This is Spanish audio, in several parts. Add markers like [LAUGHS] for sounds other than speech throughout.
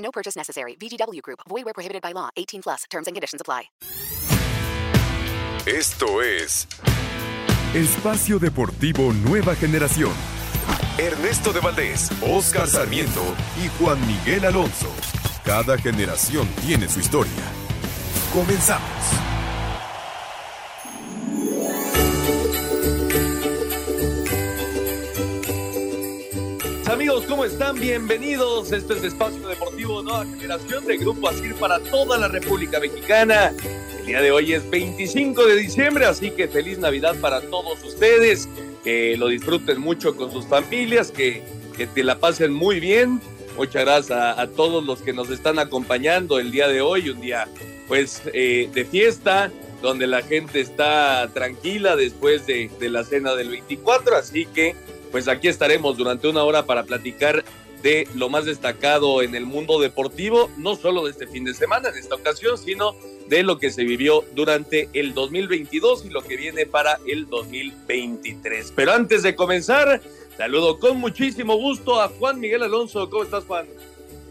No purchase necessary. VGW Group. Void where prohibited by law. 18 plus. Terms and conditions apply. Esto es Espacio Deportivo Nueva Generación. Ernesto de Valdés, Oscar Sarmiento y Juan Miguel Alonso. Cada generación tiene su historia. Comenzamos. Amigos, ¿cómo están? Bienvenidos. Este es Espacio Deportivo Nueva Generación de Grupo Asir para toda la República Mexicana. El día de hoy es 25 de diciembre, así que feliz Navidad para todos ustedes. Que lo disfruten mucho con sus familias, que, que te la pasen muy bien. Muchas gracias a, a, todos los que nos están acompañando el día de hoy, un día pues eh, de fiesta, donde la gente está tranquila después de, de la cena del 24, así que pues aquí estaremos durante una hora para platicar de lo más destacado en el mundo deportivo, no solo de este fin de semana en esta ocasión, sino de lo que se vivió durante el 2022 y lo que viene para el 2023. Pero antes de comenzar, saludo con muchísimo gusto a Juan Miguel Alonso. ¿Cómo estás, Juan?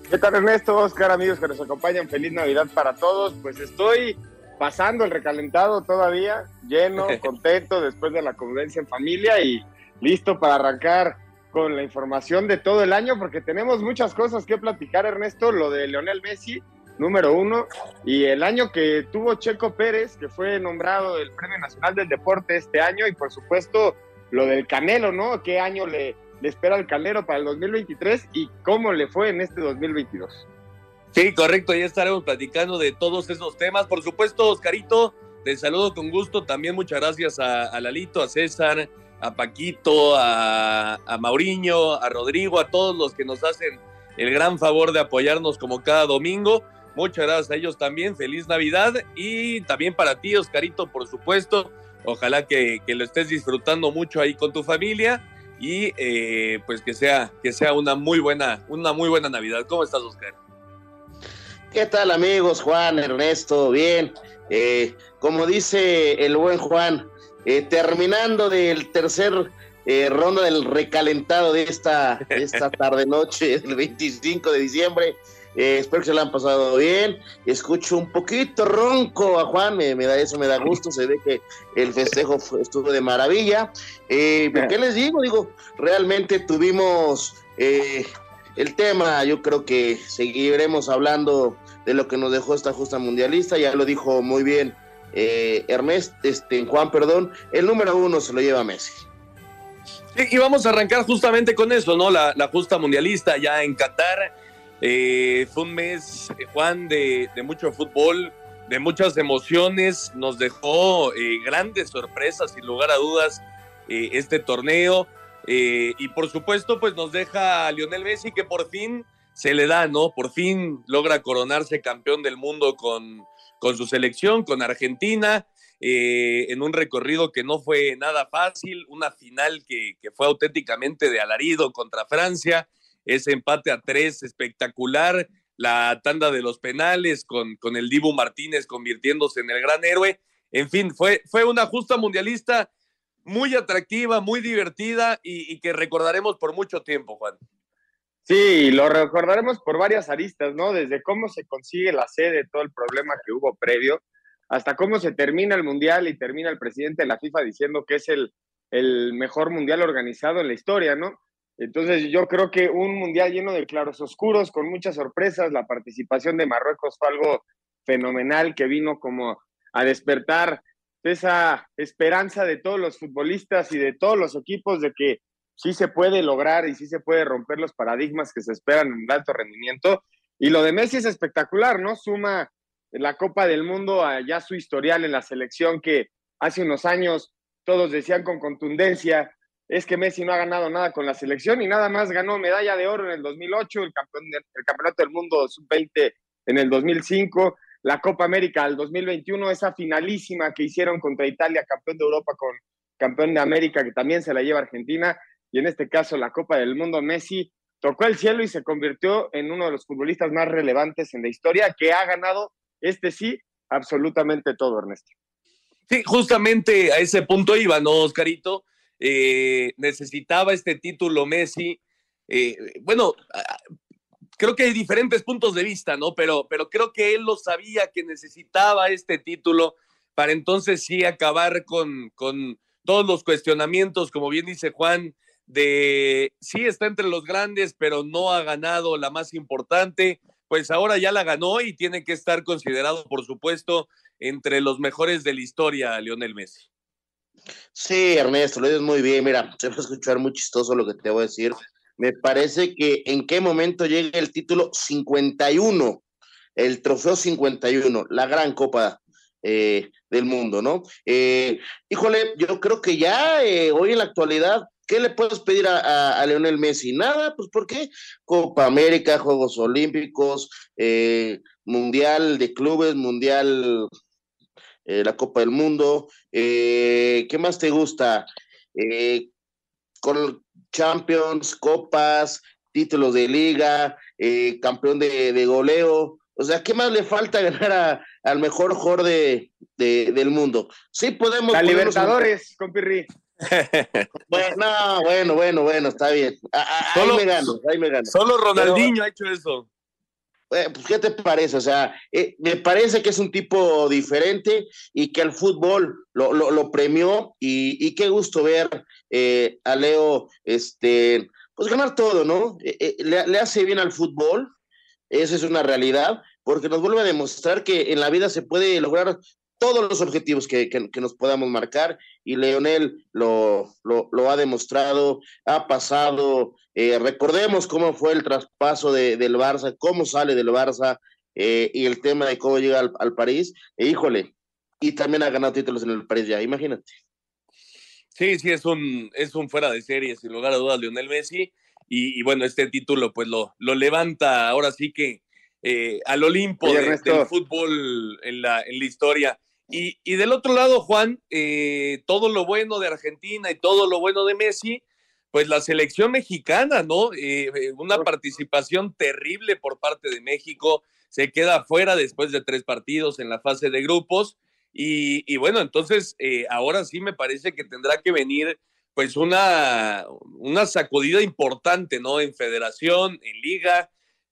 ¿Qué tal, Ernesto? Oscar, amigos que nos acompañan. Feliz Navidad para todos. Pues estoy pasando el recalentado todavía, lleno, [LAUGHS] contento después de la convivencia en familia y listo para arrancar con la información de todo el año, porque tenemos muchas cosas que platicar, Ernesto. Lo de Leonel Messi, número uno, y el año que tuvo Checo Pérez, que fue nombrado el Premio Nacional del Deporte este año, y por supuesto lo del Canelo, ¿no? ¿Qué año le, le espera al Canelo para el 2023 y cómo le fue en este 2022? Sí, correcto, ya estaremos platicando de todos esos temas. Por supuesto, Oscarito, te saludo con gusto. También muchas gracias a, a Lalito, a César, a Paquito, a, a Mauriño, a Rodrigo, a todos los que nos hacen el gran favor de apoyarnos como cada domingo. Muchas gracias a ellos también. Feliz Navidad y también para ti, Oscarito, por supuesto. Ojalá que, lo estés disfrutando mucho ahí con tu familia y eh, pues que sea, que sea una muy buena, una muy buena Navidad. ¿Cómo estás, Oscar? ¿Qué tal amigos? Juan, Ernesto, bien. Eh, como dice el buen Juan, eh, terminando del tercer eh, ronda del recalentado de esta, esta [LAUGHS] tarde-noche del 25 de diciembre, espero que se la han pasado bien. Escucho un poquito ronco a Juan, me, me, da eso, me da gusto. Se ve que el festejo fue, estuvo de maravilla. Eh, ¿Qué les digo? Digo, realmente tuvimos eh, el tema. Yo creo que seguiremos hablando de lo que nos dejó esta justa mundialista. Ya lo dijo muy bien eh, este, Juan, perdón. El número uno se lo lleva Messi. Y vamos a arrancar justamente con eso, ¿no? La, justa mundialista ya en Qatar. Eh, fue un mes, Juan, de, de, mucho fútbol, de muchas emociones. Nos dejó eh, grandes sorpresas, sin lugar a dudas, eh, este torneo. Eh, y por supuesto, pues nos deja a Lionel Messi, que por fin se le da, ¿no? Por fin logra coronarse campeón del mundo con, con su selección, con Argentina. Eh, en un recorrido que no fue nada fácil, una final que, fue auténticamente de alarido contra Francia, ese empate a tres espectacular, la tanda de los penales con, con el Dibu Martínez convirtiéndose en el gran héroe. En fin, fue, fue una justa mundialista muy atractiva, muy divertida y, y, que recordaremos por mucho tiempo, Juan. Sí, lo recordaremos por varias aristas, ¿no? Desde cómo se consigue la sede, todo el problema que hubo previo, hasta cómo se termina el mundial y termina el presidente de la FIFA diciendo que es el, el mejor mundial organizado en la historia, ¿no? Entonces yo creo que un mundial lleno de claros oscuros, con muchas sorpresas, la participación de Marruecos fue algo fenomenal que vino como a despertar esa esperanza de todos los futbolistas y de todos los equipos de que sí se puede lograr y sí se puede romper los paradigmas que se esperan en el alto rendimiento. Y lo de Messi es espectacular, ¿no? Suma la Copa del Mundo a ya su historial en la selección que hace unos años todos decían con contundencia es que Messi no ha ganado nada con la selección y nada más ganó medalla de oro en el 2008, el, campeón el Campeonato del Mundo Sub-20 en el 2005, la Copa América del 2021, esa finalísima que hicieron contra Italia, campeón de Europa con campeón de América, que también se la lleva Argentina, y en este caso la Copa del Mundo, Messi tocó el cielo y se convirtió en uno de los futbolistas más relevantes en la historia, que ha ganado, este sí, absolutamente todo, Ernesto. Sí, justamente a ese punto iba, ¿no, Oscarito? Eh, necesitaba este título Messi. Eh, bueno, creo que hay diferentes puntos de vista, ¿no? Pero, pero creo que él lo sabía que necesitaba este título para entonces sí acabar con, con todos los cuestionamientos, como bien dice Juan, de sí está entre los grandes, pero no ha ganado la más importante. Pues ahora ya la ganó y tiene que estar considerado, por supuesto, entre los mejores de la historia, Lionel Messi. Sí, Ernesto, lo dices muy bien. Mira, se va a escuchar muy chistoso lo que te voy a decir. Me parece que en qué momento llega el título 51, el trofeo 51, la gran copa eh, del mundo, ¿no? Eh, híjole, yo creo que ya eh, hoy en la actualidad, ¿qué le puedes pedir a, a, Leonel Messi? Nada, pues ¿por qué? Copa América, Juegos Olímpicos, Mundial de Clubes, Mundial eh, la Copa del Mundo. Eh, ¿Qué más te gusta? Eh, con Champions, Copas, títulos de liga, campeón de, goleo. O sea, ¿qué más le falta [LAUGHS] ganar al mejor jugador de, del mundo? Sí podemos... La Libertadores, con Pirri. Bueno, bueno, bueno, bueno, está bien. ahí me gano, ahí me gano. Solo Ronaldinho ha hecho eso. Eh, pues, ¿qué te parece? O sea, eh, me parece que es un tipo diferente y que el fútbol lo, lo, premió y, qué gusto ver eh, a Leo, este, pues ganar todo, ¿no? Le, le, hace bien al fútbol, eso es una realidad, porque nos vuelve a demostrar que en la vida se puede lograr todos los objetivos que, que, nos podamos marcar y Leonel lo, lo, lo ha demostrado, ha pasado, eh, recordemos cómo fue el traspaso de, del Barça, cómo sale del Barça eh, y el tema de cómo llega al, al París, e híjole, y también ha ganado títulos en el París ya, imagínate. Sí, sí, es un, es un fuera de serie, sin lugar a dudas, Lionel Messi. Y, y bueno, este título pues lo, lo levanta ahora sí que eh, al Olimpo de, del fútbol en la, en la historia. Y, y, del otro lado, Juan, eh, todo lo bueno de Argentina y todo lo bueno de Messi, pues la selección mexicana, ¿no? Eh, eh, una participación terrible por parte de México, se queda fuera después de tres partidos en la fase de grupos. Y, y bueno, entonces ahora sí me parece que tendrá que venir pues una, una sacudida importante, ¿no? En federación, en liga,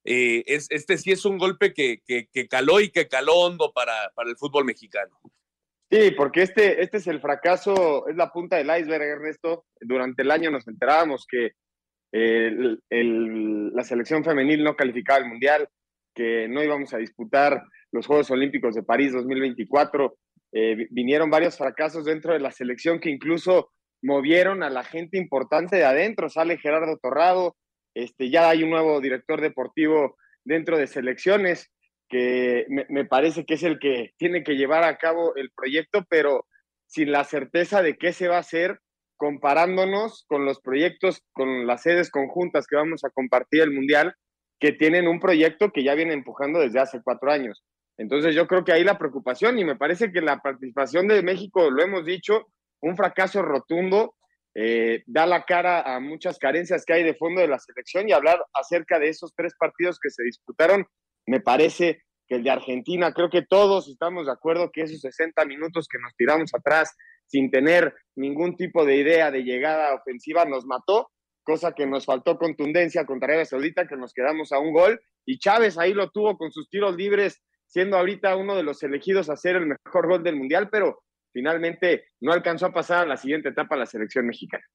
eh, es, este sí es un golpe que, que, que, caló y que caló hondo para, para el fútbol mexicano. Sí, porque este, este es el fracaso, es la punta del iceberg, Ernesto. Durante el año nos enterábamos que el, la selección femenil no calificaba al Mundial, que no íbamos a disputar los Juegos Olímpicos de París 2024. Eh, vinieron varios fracasos dentro de la selección que incluso movieron a la gente importante de adentro. Sale Gerardo Torrado, este, ya hay un nuevo director deportivo dentro de selecciones que me, parece que es el que tiene que llevar a cabo el proyecto, pero sin la certeza de qué se va a hacer comparándonos con los proyectos, con las sedes conjuntas que vamos a compartir el Mundial, que tienen un proyecto que ya viene empujando desde hace cuatro años. Entonces yo creo que ahí la preocupación y me parece que la participación de México, lo hemos dicho, un fracaso rotundo eh, da la cara a muchas carencias que hay de fondo de la selección y hablar acerca de esos tres partidos que se disputaron, me parece que el de Argentina, creo que todos estamos de acuerdo que esos 60 minutos que nos tiramos atrás sin tener ningún tipo de idea de llegada ofensiva nos mató, cosa que nos faltó contundencia contra Arabia Saudita, que nos quedamos a un gol, y Chávez ahí lo tuvo con sus tiros libres, siendo ahorita uno de los elegidos a ser el mejor gol del Mundial, pero finalmente no alcanzó a pasar a la siguiente etapa la selección mexicana.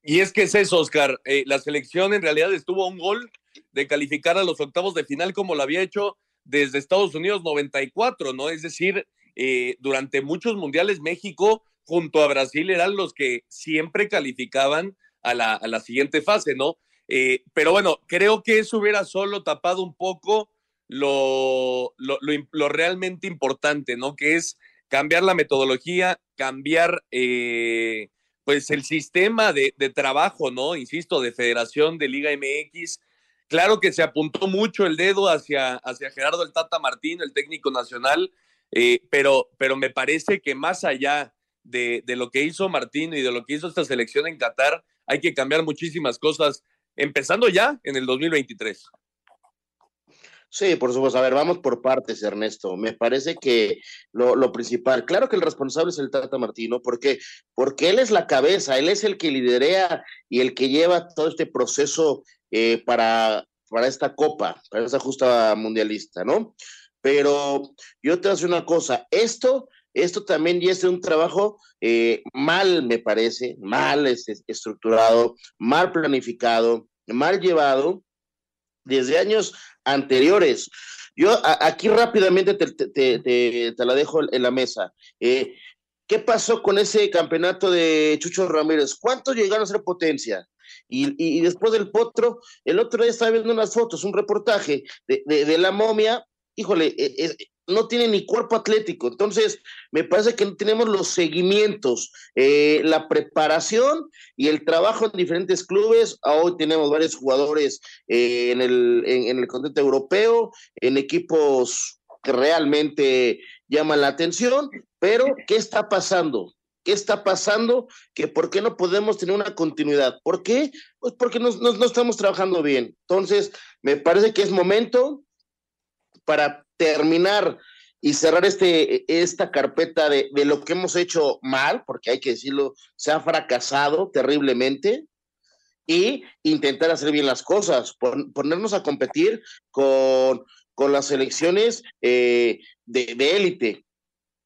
Y es que es eso, Oscar. Eh, la selección en realidad estuvo a un gol de calificar a los octavos de final como lo había hecho desde Estados Unidos 94, ¿no? Es decir, eh, durante muchos mundiales México junto a Brasil eran los que siempre calificaban a la, siguiente fase, ¿no? Eh, pero bueno, creo que eso hubiera solo tapado un poco lo, lo, lo, lo realmente importante, ¿no? Que es cambiar la metodología, cambiar eh, pues el sistema de, de, trabajo, ¿no? Insisto, de Federación de Liga MX. Claro que se apuntó mucho el dedo hacia, hacia Gerardo el Tata Martín, el técnico nacional, eh, pero, pero me parece que más allá de, de, lo que hizo Martín y de lo que hizo esta selección en Qatar, hay que cambiar muchísimas cosas, empezando ya en el 2023. Sí, por supuesto. A ver, vamos por partes, Ernesto. Me parece que lo, lo, principal, claro que el responsable es el Tata Martino, porque porque él es la cabeza, él es el que liderea y el que lleva todo este proceso eh, para, para esta copa, para esta justa mundialista, ¿no? Pero yo te decir una cosa, esto, esto también ya es un trabajo eh, mal, me parece, mal estructurado, mal planificado, mal llevado desde años anteriores. Yo aquí rápidamente te, la dejo en la mesa. Eh, ¿Qué pasó con ese campeonato de Chucho Ramírez? ¿Cuántos llegaron a ser potencia? Y, después del potro, el otro día estaba viendo unas fotos, un reportaje de la momia. Híjole, eh, eh, no tiene ni cuerpo atlético. Entonces, me parece que no tenemos los seguimientos, eh, la preparación y el trabajo en diferentes clubes. Hoy tenemos varios jugadores eh, en, el, en, el continente europeo, en equipos que realmente llaman la atención, pero ¿qué está pasando? ¿Qué está pasando? Que ¿Por qué no podemos tener una continuidad? ¿Por qué? Pues porque no, no, no estamos trabajando bien. Entonces, me parece que es momento para terminar y cerrar este, esta carpeta de, de, lo que hemos hecho mal, porque hay que decirlo, se ha fracasado terriblemente, y intentar hacer bien las cosas, pon, ponernos a competir con, con las selecciones eh, de, de élite.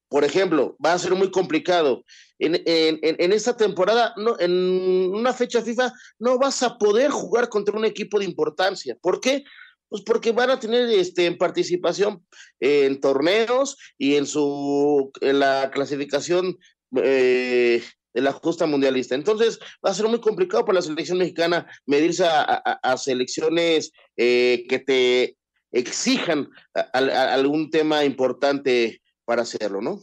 Por ejemplo, va a ser muy complicado. En, en, en, esta temporada, no, en una fecha FIFA, no vas a poder jugar contra un equipo de importancia. ¿Por qué? Pues porque van a tener este, participación en torneos y en su en la clasificación eh, de la justa mundialista. Entonces va a ser muy complicado para la selección mexicana medirse a, selecciones eh, que te exijan algún tema importante para hacerlo, ¿no?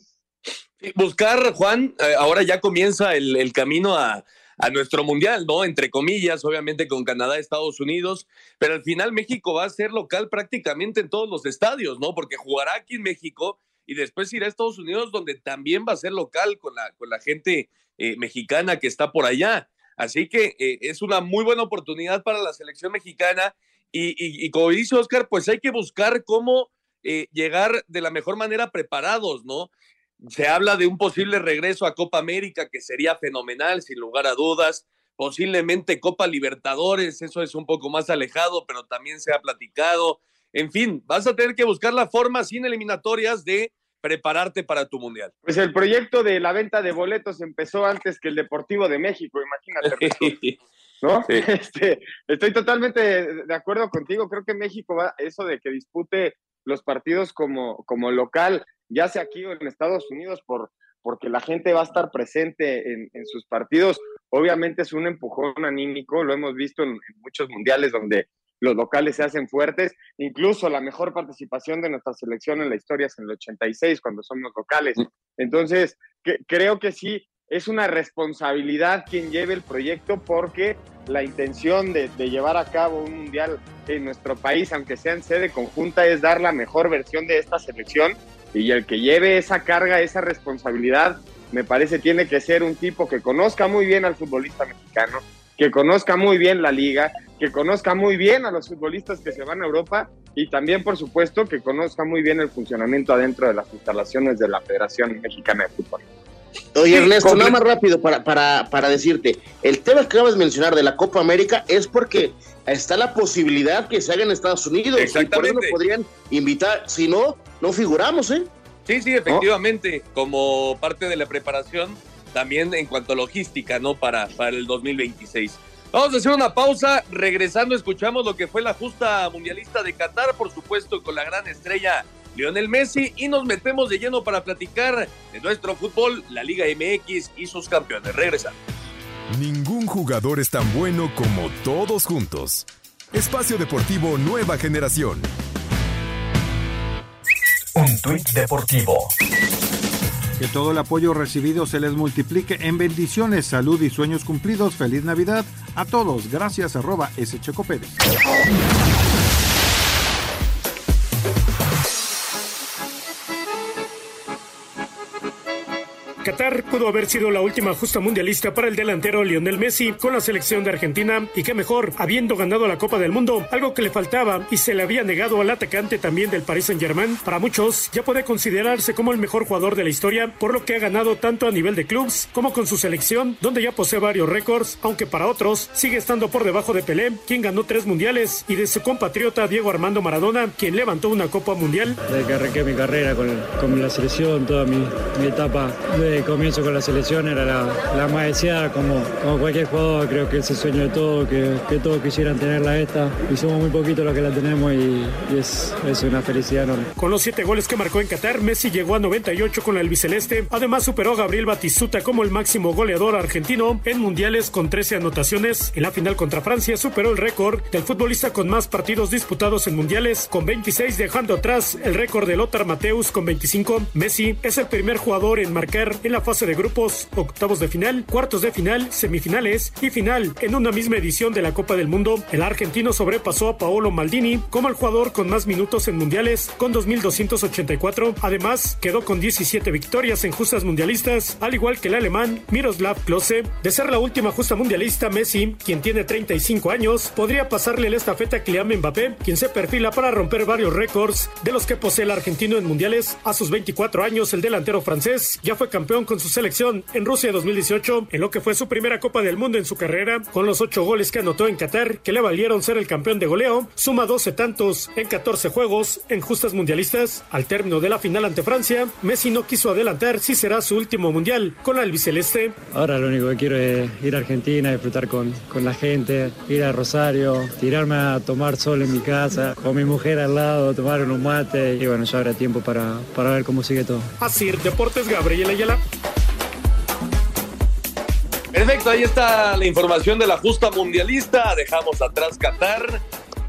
Buscar, Juan, eh, ahora ya comienza el, el camino a, a nuestro mundial, ¿no? Entre comillas, obviamente con Canadá, Estados Unidos, pero al final México va a ser local prácticamente en todos los estadios, ¿no? Porque jugará aquí en México y después irá a Estados Unidos, donde también va a ser local con la, con la gente eh, mexicana que está por allá. Así que eh, es una muy buena oportunidad para la selección mexicana y, y, y como dice Oscar, pues hay que buscar cómo eh, llegar de la mejor manera preparados, ¿no? Se habla de un posible regreso a Copa América, que sería fenomenal, sin lugar a dudas. Posiblemente Copa Libertadores, eso es un poco más alejado, pero también se ha platicado. En fin, vas a tener que buscar la forma sin eliminatorias de prepararte para tu mundial. Pues el proyecto de la venta de boletos empezó antes que el Deportivo de México, imagínate. [LAUGHS] ¿No? Sí. [LAUGHS] Este, estoy totalmente de acuerdo contigo. Creo que México va, eso de que dispute los partidos como, como local, ya sea aquí o en Estados Unidos, por, porque la gente va a estar presente en, en, sus partidos. Obviamente es un empujón anímico, lo hemos visto en, en, muchos mundiales donde los locales se hacen fuertes, incluso la mejor participación de nuestra selección en la historia es en el 86, cuando somos locales. Entonces, que, creo que sí, es una responsabilidad quien lleve el proyecto porque la intención de, de, llevar a cabo un mundial en nuestro país, aunque sea en sede conjunta, es dar la mejor versión de esta selección y el que lleve esa carga, esa responsabilidad, me parece tiene que ser un tipo que conozca muy bien al futbolista mexicano, que conozca muy bien la liga, que conozca muy bien a los futbolistas que se van a Europa y también, por supuesto, que conozca muy bien el funcionamiento adentro de las instalaciones de la Federación Mexicana de Fútbol. Oye, Ernesto, nada más rápido para, para, para decirte, el tema que acabas de mencionar de la Copa América es porque está la posibilidad que se haga en Estados Unidos. Exactamente. Y por eso podrían invitar, si no, no figuramos, ¿eh? Sí, sí, efectivamente, ¿no? como parte de la preparación, también en cuanto a logística, ¿no? Para, para el 2026. Vamos a hacer una pausa, regresando escuchamos lo que fue la justa mundialista de Qatar, por supuesto, con la gran estrella Lionel Messi y nos metemos de lleno para platicar de nuestro fútbol, la Liga MX y sus campeones. Regresamos. Ningún jugador es tan bueno como todos juntos. Espacio Deportivo Nueva Generación. Un tuit deportivo. Que todo el apoyo recibido se les multiplique en bendiciones, salud y sueños cumplidos. Feliz Navidad a todos. Gracias, arroba S. Checo Pérez. Qatar pudo haber sido la última justa mundialista para el delantero Lionel Messi con la selección de Argentina y qué mejor, habiendo ganado la Copa del Mundo, algo que le faltaba y se le había negado al atacante también del Paris Saint-Germain. Para muchos ya puede considerarse como el mejor jugador de la historia por lo que ha ganado tanto a nivel de clubes como con su selección, donde ya posee varios récords, aunque para otros sigue estando por debajo de Pelé, quien ganó tres mundiales, y de su compatriota Diego Armando Maradona, quien levantó una Copa Mundial. Desde que arranqué mi carrera con, con la selección, toda mi, mi etapa de comienzo con la selección era la, más deseada, como, como cualquier jugador, creo que es el sueño de todos, que, que todos quisieran tenerla esta, y somos muy poquitos los que la tenemos y, es, es, una felicidad enorme. Con los siete goles que marcó en Qatar, Messi llegó a 98 con el albiceleste, además superó a Gabriel Batistuta como el máximo goleador argentino en mundiales con 13 anotaciones. En la final contra Francia superó el récord del futbolista con más partidos disputados en mundiales, con 26 dejando atrás el récord de Lothar Mateus con 25. Messi es el primer jugador en marcar en la fase de grupos, octavos de final, cuartos de final, semifinales y final en una misma edición de la Copa del Mundo. El argentino sobrepasó a Paolo Maldini como el jugador con más minutos en mundiales con 2.284. Además, quedó con 17 victorias en justas mundialistas, al igual que el alemán Miroslav Klose. De ser la última justa mundialista, Messi, quien tiene 35 años, podría pasarle la estafeta a Kylian Mbappé, quien se perfila para romper varios récords de los que posee el argentino en mundiales. A sus 24 años, el delantero francés ya fue campeón con su selección en Rusia 2018, en lo que fue su primera Copa del Mundo en su carrera, con los ocho goles que anotó en Qatar, que le valieron ser el campeón de goleo, suma 12 tantos en 14 juegos en justas mundialistas. Al término de la final ante Francia, Messi no quiso adelantar si será su último mundial con la albiceleste. Ahora lo único que quiero es ir a Argentina, disfrutar con, con la gente, ir a Rosario, tirarme a tomar sol en mi casa, con mi mujer al lado, tomar unos mates y bueno, ya habrá tiempo para, para ver cómo sigue todo. Así, Deportes Gabriel Ayala. Perfecto, ahí está la información de la justa mundialista. Dejamos atrás Qatar,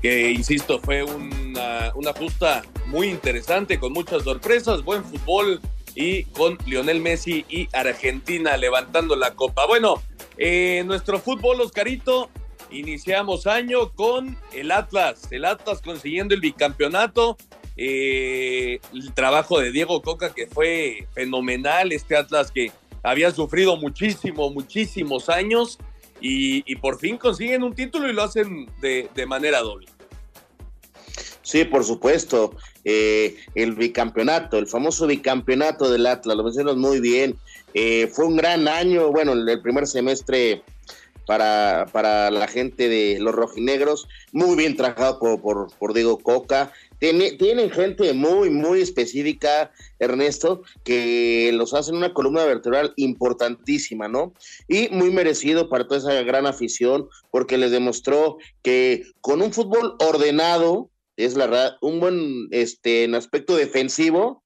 que insisto, fue una, una justa muy interesante, con muchas sorpresas, buen fútbol y con Lionel Messi y Argentina levantando la copa. Bueno, eh, nuestro fútbol, Oscarito, iniciamos año con el Atlas, el Atlas consiguiendo el bicampeonato. Eh, el trabajo de Diego Coca que fue fenomenal, este Atlas que habían sufrido muchísimo, muchísimos años y, por fin consiguen un título y lo hacen de, manera doble. Sí, por supuesto. Eh, el bicampeonato, el famoso bicampeonato del Atlas, lo mencionas muy bien. Eh, fue un gran año, bueno, el primer semestre para, para la gente de los rojinegros, muy bien trabajado por, por, por Diego Coca, tienen gente muy, muy específica, Ernesto, que los hacen una columna vertebral importantísima, ¿no? Y muy merecido para toda esa gran afición, porque les demostró que con un fútbol ordenado, es la verdad, un buen este, en aspecto defensivo,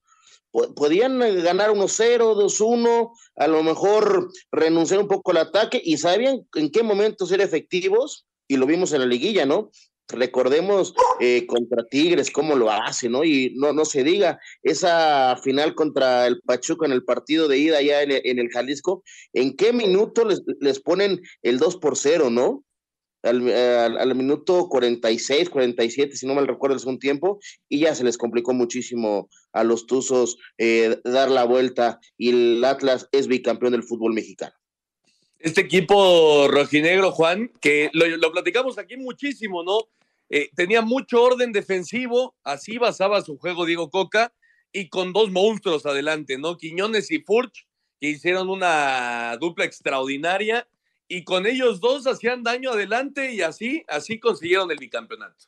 podían ganar 1-0, 2-1, a lo mejor renunciar un poco al ataque y sabían en qué momento ser efectivos, y lo vimos en la liguilla, ¿no? recordemos eh, contra Tigres cómo lo hace, ¿no? Y no, no se diga, esa final contra el Pachuca en el partido de ida allá en el, Jalisco, ¿en qué minuto les, les, ponen el 2 por 0, ¿no? Al, al, minuto 46, 47, si no mal recuerdo, el segundo tiempo, y ya se les complicó muchísimo a los Tuzos eh, dar la vuelta y el Atlas es bicampeón del fútbol mexicano este equipo rojinegro, Juan, que lo, platicamos aquí muchísimo, ¿no? Eh, tenía mucho orden defensivo, así basaba su juego Diego Coca, y con dos monstruos adelante, ¿no? Quiñones y Furch, que hicieron una dupla extraordinaria, y con ellos dos hacían daño adelante y así, así consiguieron el bicampeonato.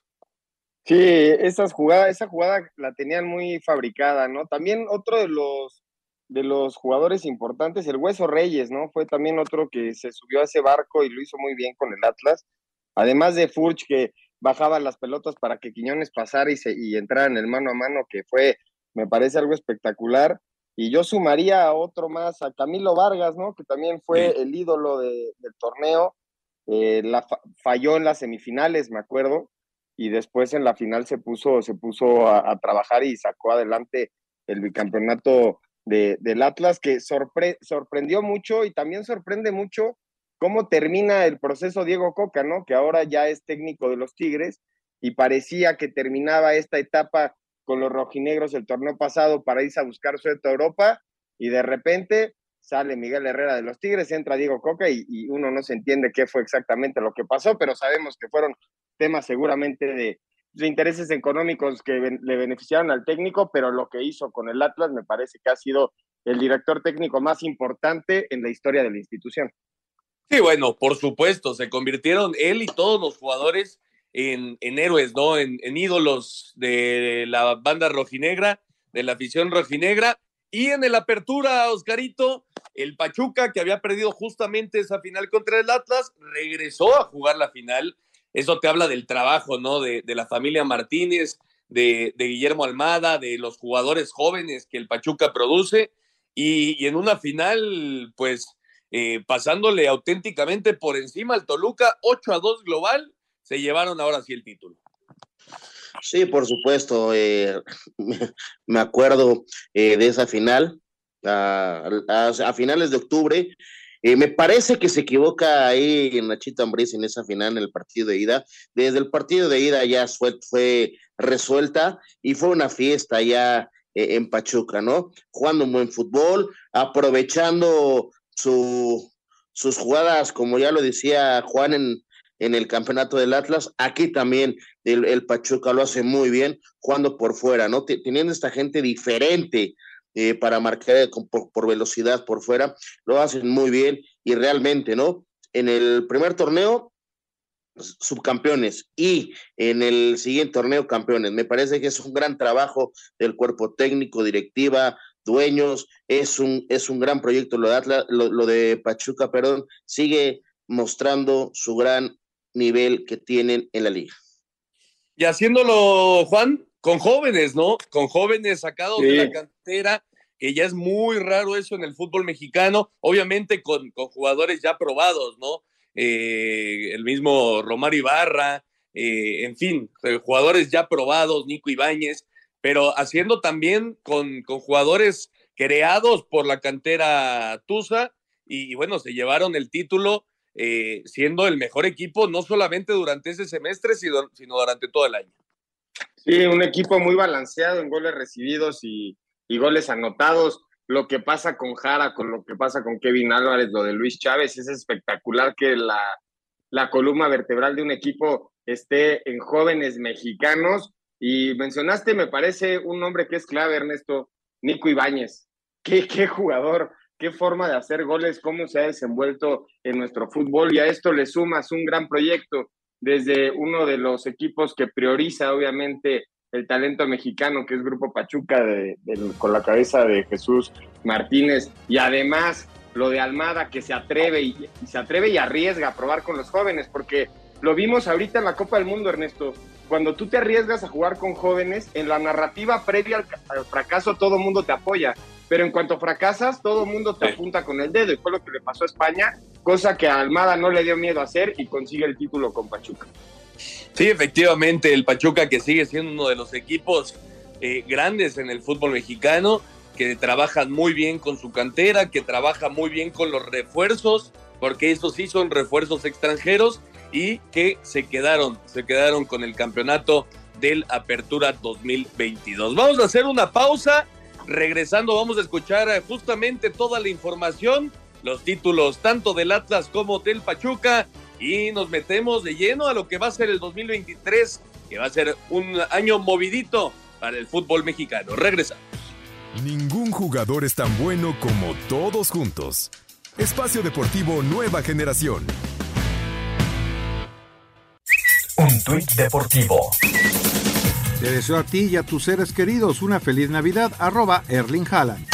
Sí, esas jugadas, esa jugada la tenían muy fabricada, ¿no? También otro de los de los jugadores importantes, el Hueso Reyes, ¿no? Fue también otro que se subió a ese barco y lo hizo muy bien con el Atlas. Además de Furch, que bajaba las pelotas para que Quiñones pasara y, se, y entrara en el mano a mano, que fue, me parece algo espectacular. Y yo sumaría a otro más, a Camilo Vargas, ¿no? Que también fue el ídolo del torneo. Eh, la, falló en las semifinales, me acuerdo, y después en la final se puso, se puso a, a trabajar y sacó adelante el bicampeonato del Atlas que sorprendió mucho y también sorprende mucho cómo termina el proceso Diego Coca, ¿no? Que ahora ya es técnico de los Tigres y parecía que terminaba esta etapa con los rojinegros el torneo pasado para irse a buscar suerte a Europa y de repente sale Miguel Herrera de los Tigres, entra Diego Coca y, uno no se entiende qué fue exactamente lo que pasó, pero sabemos que fueron temas seguramente de intereses económicos que le beneficiaron al técnico, pero lo que hizo con el Atlas me parece que ha sido el director técnico más importante en la historia de la institución. Sí, bueno, por supuesto, se convirtieron él y todos los jugadores en, héroes, ¿no? En, ídolos de la banda rojinegra, de la afición rojinegra. Y en el apertura, Oscarito, el Pachuca, que había perdido justamente esa final contra el Atlas, regresó a jugar la final eso te habla del trabajo, ¿no? De, la familia Martínez, de, Guillermo Almada, de los jugadores jóvenes que el Pachuca produce. Y, en una final, pues, eh, pasándole auténticamente por encima al Toluca, 8 a 2 global, se llevaron ahora sí el título. Sí, por supuesto. Eh, [LAUGHS] me acuerdo eh, de esa final. a, finales de octubre, eh, me parece que se equivoca ahí Nachito Ambriz en esa final en el partido de ida. Desde el partido de ida ya fue, fue resuelta y fue una fiesta ya eh, en Pachuca, ¿no? Jugando un buen fútbol, aprovechando su, sus jugadas, como ya lo decía Juan en, en el campeonato del Atlas. Aquí también el, el, Pachuca lo hace muy bien, jugando por fuera, ¿no? Teniendo esta gente diferente eh, para marcar por, velocidad por fuera, lo hacen muy bien y realmente, ¿no? En el primer torneo, subcampeones y en el siguiente torneo campeones. Me parece que es un gran trabajo del cuerpo técnico, directiva, dueños, es un, es un gran proyecto lo de, Atlas, lo de Pachuca, perdón, sigue mostrando su gran nivel que tienen en la liga. Y haciéndolo, Juan, con jóvenes, ¿no? Con jóvenes sacados de la cantera, que ya es muy raro eso en el fútbol mexicano, obviamente con, jugadores ya probados, ¿no? Eh, el mismo Romario Ibarra, eh, en fin, eh, jugadores ya probados, Nico Ibáñez, pero haciendo también con, jugadores creados por la cantera Tusa, y, bueno, se llevaron el título siendo el mejor equipo, no solamente durante ese semestre, sino, sino durante todo el año. Sí, un equipo muy balanceado en goles recibidos y, goles anotados. Lo que pasa con Jara, con lo que pasa con Kevin Álvarez, lo de Luis Chávez, es espectacular que la, la columna vertebral de un equipo esté en jóvenes mexicanos. Y mencionaste, me parece, un nombre que es clave, Ernesto, Nico Ibáñez. Qué, qué jugador, qué forma de hacer goles, cómo se ha desenvuelto en nuestro fútbol. Y a esto le sumas un gran proyecto desde uno de los equipos que prioriza obviamente el talento mexicano, que es Grupo Pachuca, de, con la cabeza de Jesús Martínez, y además lo de Almada, que se atreve y, se atreve y arriesga a probar con los jóvenes, porque lo vimos ahorita en la Copa del Mundo, Ernesto. Cuando tú te arriesgas a jugar con jóvenes, en la narrativa previa al, al fracaso todo el mundo te apoya pero en cuanto fracasas, todo el mundo te apunta con el dedo, y fue lo que le pasó a España, cosa que a Almada no le dio miedo a hacer y consigue el título con Pachuca. Sí, efectivamente, el Pachuca que sigue siendo uno de los equipos eh, grandes en el fútbol mexicano, que trabajan muy bien con su cantera, que trabaja muy bien con los refuerzos, porque esos sí son refuerzos extranjeros y que se quedaron, se quedaron con el campeonato del Apertura 2022. Vamos a hacer una pausa Regresando vamos a escuchar eh, justamente toda la información, los títulos tanto del Atlas como del Pachuca y nos metemos de lleno a lo que va a ser el 2023, que va a ser un año movidito para el fútbol mexicano. Regresamos. Ningún jugador es tan bueno como todos juntos. Espacio Deportivo Nueva Generación. Un tuit deportivo. Te deseo a ti y a tus seres queridos una feliz Navidad, arroba Erling Haaland.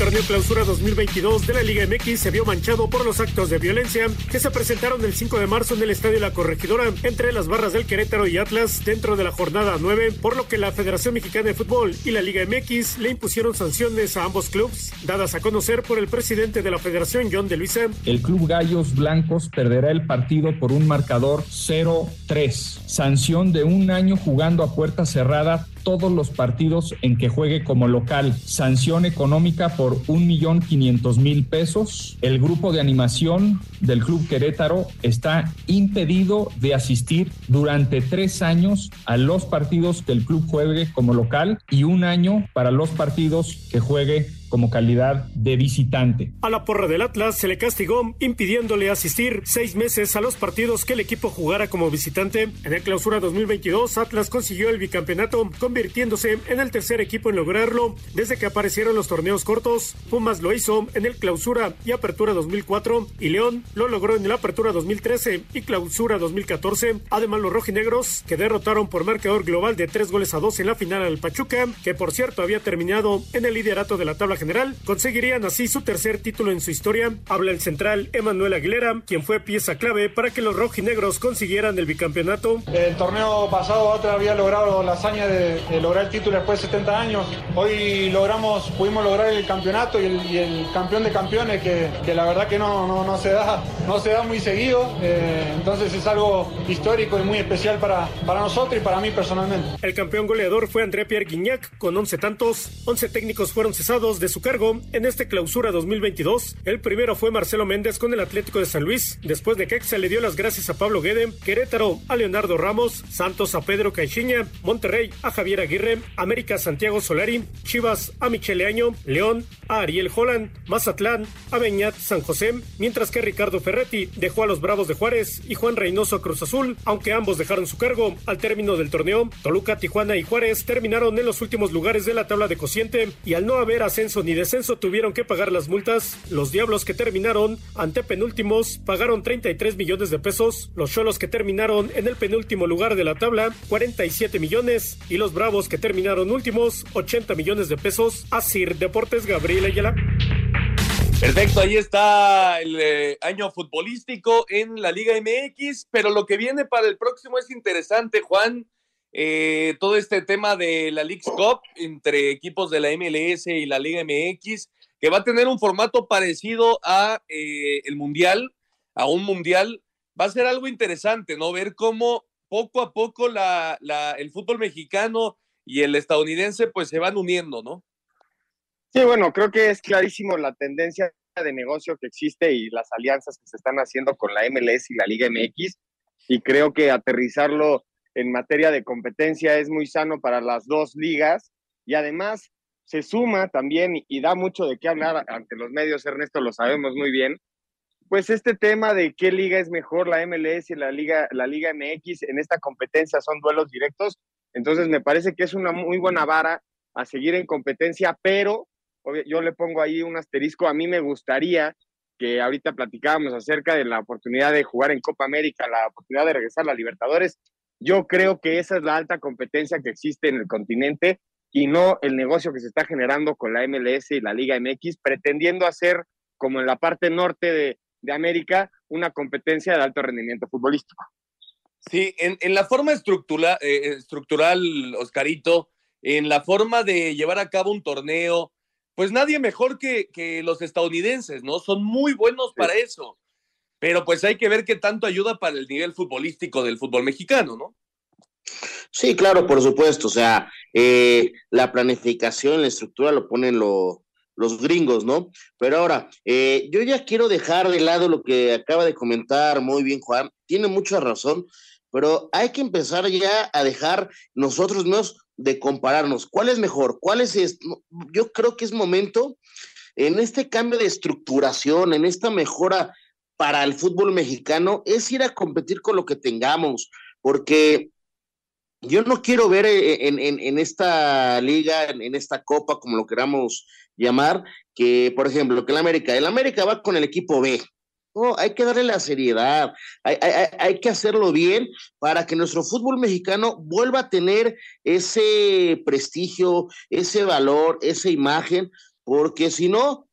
Torneo Clausura 2022 de la Liga MX se vio manchado por los actos de violencia que se presentaron el 5 de marzo en el Estadio La Corregidora entre las barras del Querétaro y Atlas dentro de la jornada 9, por lo que la Federación Mexicana de Fútbol y la Liga MX le impusieron sanciones a ambos clubes, dadas a conocer por el presidente de la Federación, John de Luisa. El Club Gallos Blancos perderá el partido por un marcador 0-3. Sanción de un año jugando a puerta cerrada todos los partidos en que juegue como local. Sanción económica por un millón quinientos mil pesos. El grupo de animación del Club Querétaro está impedido de asistir durante tres años a los partidos que el club juegue como local y un año para los partidos que juegue como calidad de visitante. A la porra del Atlas se le castigó impidiéndole asistir seis meses a los partidos que el equipo jugara como visitante. En el clausura 2022, Atlas consiguió el bicampeonato, convirtiéndose en el tercer equipo en lograrlo desde que aparecieron los torneos cortos. Pumas lo hizo en el clausura y apertura 2004 y León lo logró en el apertura 2013 y clausura 2014. Además, los rojinegros que derrotaron por marcador global de tres goles a dos en la final al Pachuca, que por cierto había terminado en el liderato de la tabla general, conseguirían así su tercer título en su historia. Habla el central Emanuel Aguilera, quien fue pieza clave para que los rojinegros consiguieran el bicampeonato. El torneo pasado otra había logrado la hazaña de, lograr el título después de 70 años. Hoy logramos, pudimos lograr el campeonato y el, campeón de campeones que, que, la verdad que no, no, no, se da, no se da muy seguido. Eh, entonces es algo histórico y muy especial para, para nosotros y para mí personalmente. El campeón goleador fue André Pierre Guignac con 11 tantos. 11 técnicos fueron cesados de su cargo en este clausura 2022. El primero fue Marcelo Méndez con el Atlético de San Luis, después de que se le dio las gracias a Pablo Guede, Querétaro a Leonardo Ramos, Santos a Pedro Caixinha, Monterrey a Javier Aguirre, América a Santiago Solari, Chivas a Michele Año, León a Ariel Holland, Mazatlán a Beñat San José, mientras que Ricardo Ferretti dejó a los Bravos de Juárez y Juan Reynoso a Cruz Azul, aunque ambos dejaron su cargo al término del torneo. Toluca, Tijuana y Juárez terminaron en los últimos lugares de la tabla de cociente y al no haber ascenso ni descenso tuvieron que pagar las multas. Los Diablos que terminaron ante penúltimos pagaron 33 millones de pesos. Los Cholos que terminaron en el penúltimo lugar de la tabla 47 millones y los Bravos que terminaron últimos 80 millones de pesos. Asir Deportes Gabriel Ayala. Perfecto, ahí está el eh, año futbolístico en la Liga MX, pero lo que viene para el próximo es interesante, Juan. Eh, todo este tema de la League Cup entre equipos de la MLS y la Liga MX, que va a tener un formato parecido a eh, el Mundial, a un Mundial, va a ser algo interesante, ¿no? Ver cómo poco a poco la, la, el fútbol mexicano y el estadounidense pues se van uniendo, ¿no? Sí, bueno, creo que es clarísimo la tendencia de negocio que existe y las alianzas que se están haciendo con la MLS y la Liga MX. Y creo que aterrizarlo en materia de competencia es muy sano para las dos ligas. Y además se suma también y da mucho de qué hablar ante los medios, Ernesto, lo sabemos muy bien. Pues este tema de qué liga es mejor, la MLS y la Liga, la Liga MX en esta competencia son duelos directos. Entonces me parece que es una muy buena vara a seguir en competencia, pero yo le pongo ahí un asterisco. A mí me gustaría que ahorita platicábamos acerca de la oportunidad de jugar en Copa América, la oportunidad de regresar a la Libertadores. Yo creo que esa es la alta competencia que existe en el continente y no el negocio que se está generando con la MLS y la Liga MX, pretendiendo hacer, como en la parte norte de, América, una competencia de alto rendimiento futbolístico. Sí, en, la forma estructural, eh, estructural, Oscarito, en la forma de llevar a cabo un torneo, pues nadie mejor que, los estadounidenses, ¿no? Son muy buenos para eso. Pero pues hay que ver qué tanto ayuda para el nivel futbolístico del fútbol mexicano, ¿no? Sí, claro, por supuesto. O sea, eh, la planificación, la estructura lo ponen los gringos, ¿no? Pero ahora, eh, yo ya quiero dejar de lado lo que acaba de comentar muy bien Juan. Tiene mucha razón, pero hay que empezar ya a dejar nosotros mismos de compararnos. ¿Cuál es mejor? ¿Cuál es esto? Yo creo que es momento en este cambio de estructuración, en esta mejora para el fútbol mexicano, es ir a competir con lo que tengamos, porque yo no quiero ver eh, en, esta liga, en, esta copa, como lo queramos llamar, que, por ejemplo, que el América, el América va con el equipo B, no, hay que darle la seriedad, hay, que hacerlo bien para que nuestro fútbol mexicano vuelva a tener ese prestigio, ese valor, esa imagen, porque si no,